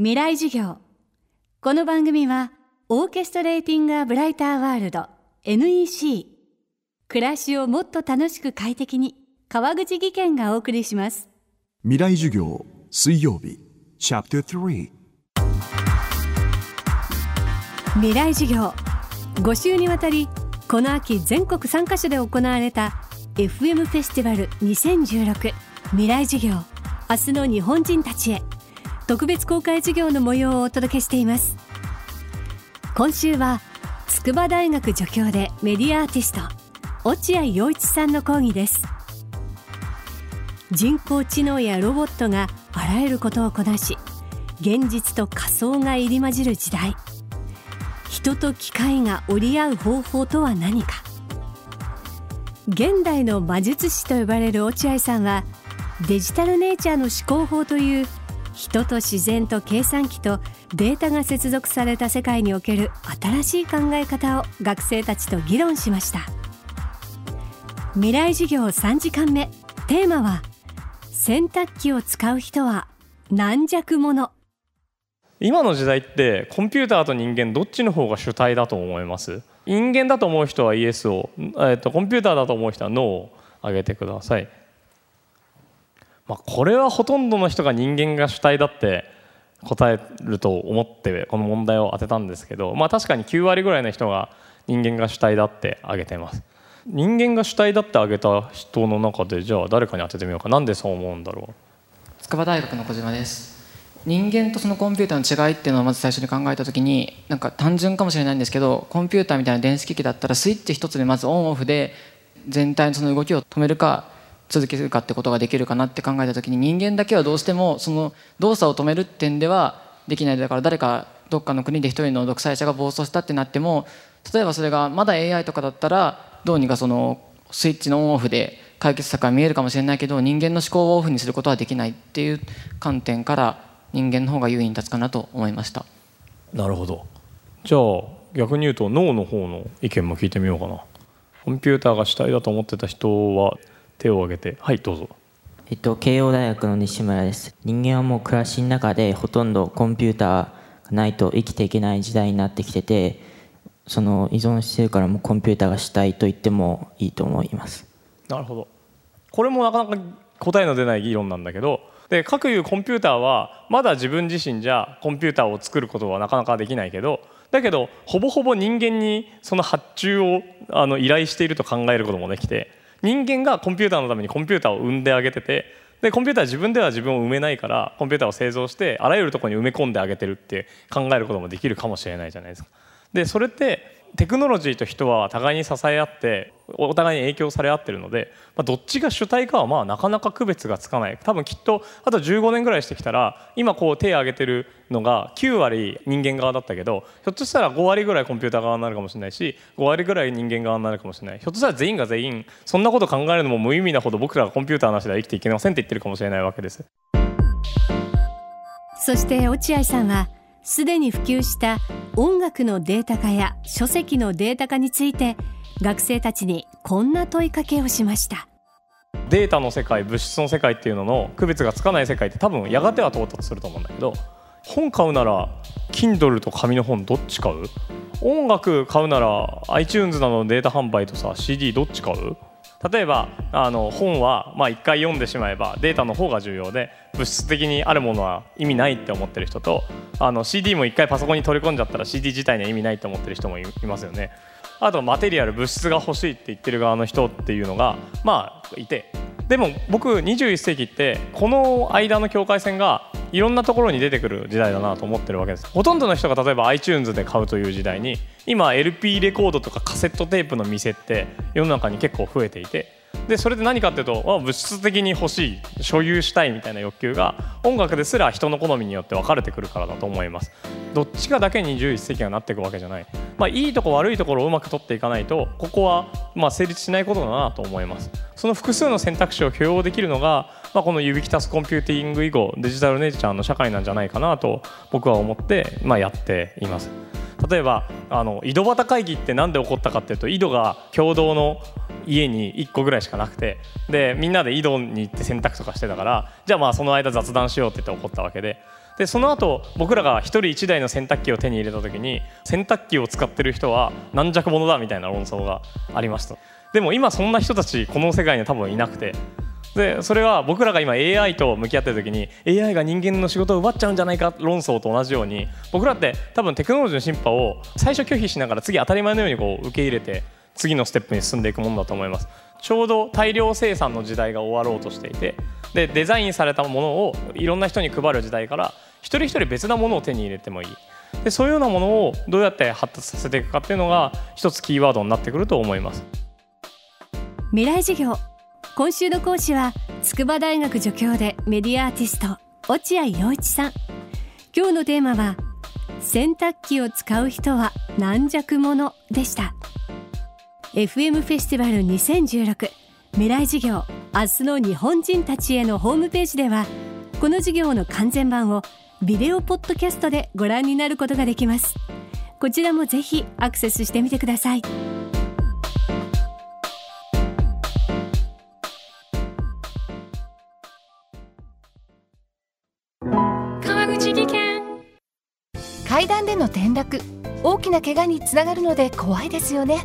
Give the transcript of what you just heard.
未来授業。この番組はオーケストレーティング・ア・ブライター・ワールド NEC 暮らしをもっと楽しく快適に川口義賢がお送りします。未来授業水曜日。チャプター3未来授業。5週にわたりこの秋全国3カ所で行われた FM フェスティバル2016未来授業。明日の日本人たちへ特別公開授業の模様をお届けしています。今週は筑波大学助教でメディアアーティスト落合陽一さんの講義です。人工知能やロボットがあらゆることをこなし現実と仮想が入り混じる時代。人と機械が折り合う方法とは何か。現代の魔術師と呼ばれる落合さんはデジタルネイチャーの思考法という人と自然と計算機とデータが接続された世界における新しい考え方を学生たちと議論しました。未来授業3時間目。テーマは洗濯機を使う人は軟弱者。今の時代ってコンピューターと人間どっちの方が主体だと思います？人間だと思う人はイエスを、えー、とコンピューターだと思う人はノーを挙げてください、まあ、これはほとんどの人が人間が主体だって答えると思ってこの問題を当てたんですけど、まあ、確かに9割ぐらいの人が人間が主体だって挙げてます。人間が主体だって挙げた人の中でじゃあ誰かに当ててみようか。なんでそう思うんだろう。筑波大学の小島です。人間とそのコンピューターの違いっていうのをまず最初に考えた時になんか単純かもしれないんですけどコンピューターみたいな電子機器だったらスイッチ一つでまずオンオフで全体のその動きを止めるか続けるかってことができるかなって考えた時に人間だけはどうしてもその動作を止める点ではできない。だから誰かどっかの国で一人の独裁者が暴走したってなっても例えばそれがまだ AI とかだったらどうにかそのスイッチのオンオフで解決策が見えるかもしれないけど人間の思考をオフにすることはできないっていう観点から人間の方が優位に立つかなと思いました。なるほどじゃあ逆に言うと脳の方の意見も聞いてみようかな。コンピューターが主体だと思ってた人は手を挙げてはいどうぞ。えっと、慶応大学の西村です。人間はもう暮らしの中でほとんどコンピューターがないと生きていけない時代になってきててその依存してるからもコンピューターが主体と言ってもいいと思います。なるほど。これもなかなか答えの出ない議論なんだけどで各いうコンピューターはまだ自分自身じゃコンピューターを作ることはなかなかできないけどだけどほぼほぼ人間にその発注をあの依頼していると考えることもできて人間がコンピューターのためにコンピューターを生んであげててでコンピューターは自分では自分を埋めないからコンピューターを製造してあらゆるところに埋め込んであげてるって考えることもできるかもしれないじゃないですか。でそれってテクノロジーと人は互いに支え合ってお互いに影響され合ってるので、まあ、どっちが主体かはまあなかなか区別がつかない多分きっとあと15年ぐらいしてきたら今こう手を挙げてるのが9割人間側だったけどひょっとしたら5割ぐらいコンピューター側になるかもしれないし5割ぐらい人間側になるかもしれないひょっとしたら全員が全員そんなこと考えるのも無意味なほど僕らがコンピューターなしでは生きていけませんって言ってるかもしれないわけです。そして落合さんはすでに普及した音楽のデータ化や書籍のデータ化について学生たちにこんな問いかけをしました。データの世界物質の世界っていうのの区別がつかない世界って多分やがては到達すると思うんだけど本買うなら Kindle と紙の本どっち買う？音楽買うなら iTunes などのデータ販売とさ CD どっち買う？例えばあの本はまあ1回読んでしまえばデータの方が重要で物質的にあるものは意味ないって思ってる人とあの CD も1回パソコンに取り込んじゃったら CD 自体には意味ないって思ってる人もいますよね。あとマテリアル物質が欲しいって言ってる側の人っていうのがまあいて。でも僕21世紀ってこの間の境界線がいろんなところに出てくる時代だなと思ってるわけです。ほとんどの人が例えば iTunes で買うという時代に今 LP レコードとかカセットテープの店って世の中に結構増えていて。でそれで何かっていうと物質的に欲しい所有したいみたいな欲求が音楽ですら人の好みによって分かれてくるからだと思います。どっちかだけに21世紀がなっていくわけじゃない、まあ、いいとこ悪いところをうまく取っていかないとここはまあ成立しないことだなと思います。その複数の選択肢を許容できるのが、まあ、この指きたすコンピューティング以後デジタルネイチャーの社会なんじゃないかなと僕は思って、まあ、やっています。例えばあの井戸端会議って何で起こったかっていうと井戸が共同の家に1個ぐらいしかなくてでみんなで井戸に行って洗濯とかしてたからじゃあまあその間雑談しようって言って起こったわけで。でその後僕らが1人1台の洗濯機を手に入れた時に洗濯機を使ってる人は軟弱者だみたいな論争がありました。でも今そんな人たちこの世界には多分いなくて。でそれは僕らが今 AI と向き合ってる時に AI が人間の仕事を奪っちゃうんじゃないか論争と同じように僕らって多分テクノロジーの進歩を最初拒否しながら次当たり前のようにこう受け入れて次のステップに進んでいくものだと思います。ちょうど大量生産の時代が終わろうとしていてでデザインされたものをいろんな人に配る時代から一人一人別なものを手に入れてもいい。でそういうようなものをどうやって発達させていくかっていうのが一つキーワードになってくると思います。未来授業。今週の講師は筑波大学助教でメディアアーティスト落合陽一さん。今日のテーマは洗濯機を使う人は軟弱者でした。FM フェスティバル2016未来授業明日の日本人たちへのホームページではこの授業の完全版をビデオポッドキャストでご覧になることができます。こちらもぜひアクセスしてみてください。川口技研。階段での転落。大きな怪我につながるので怖いですよね。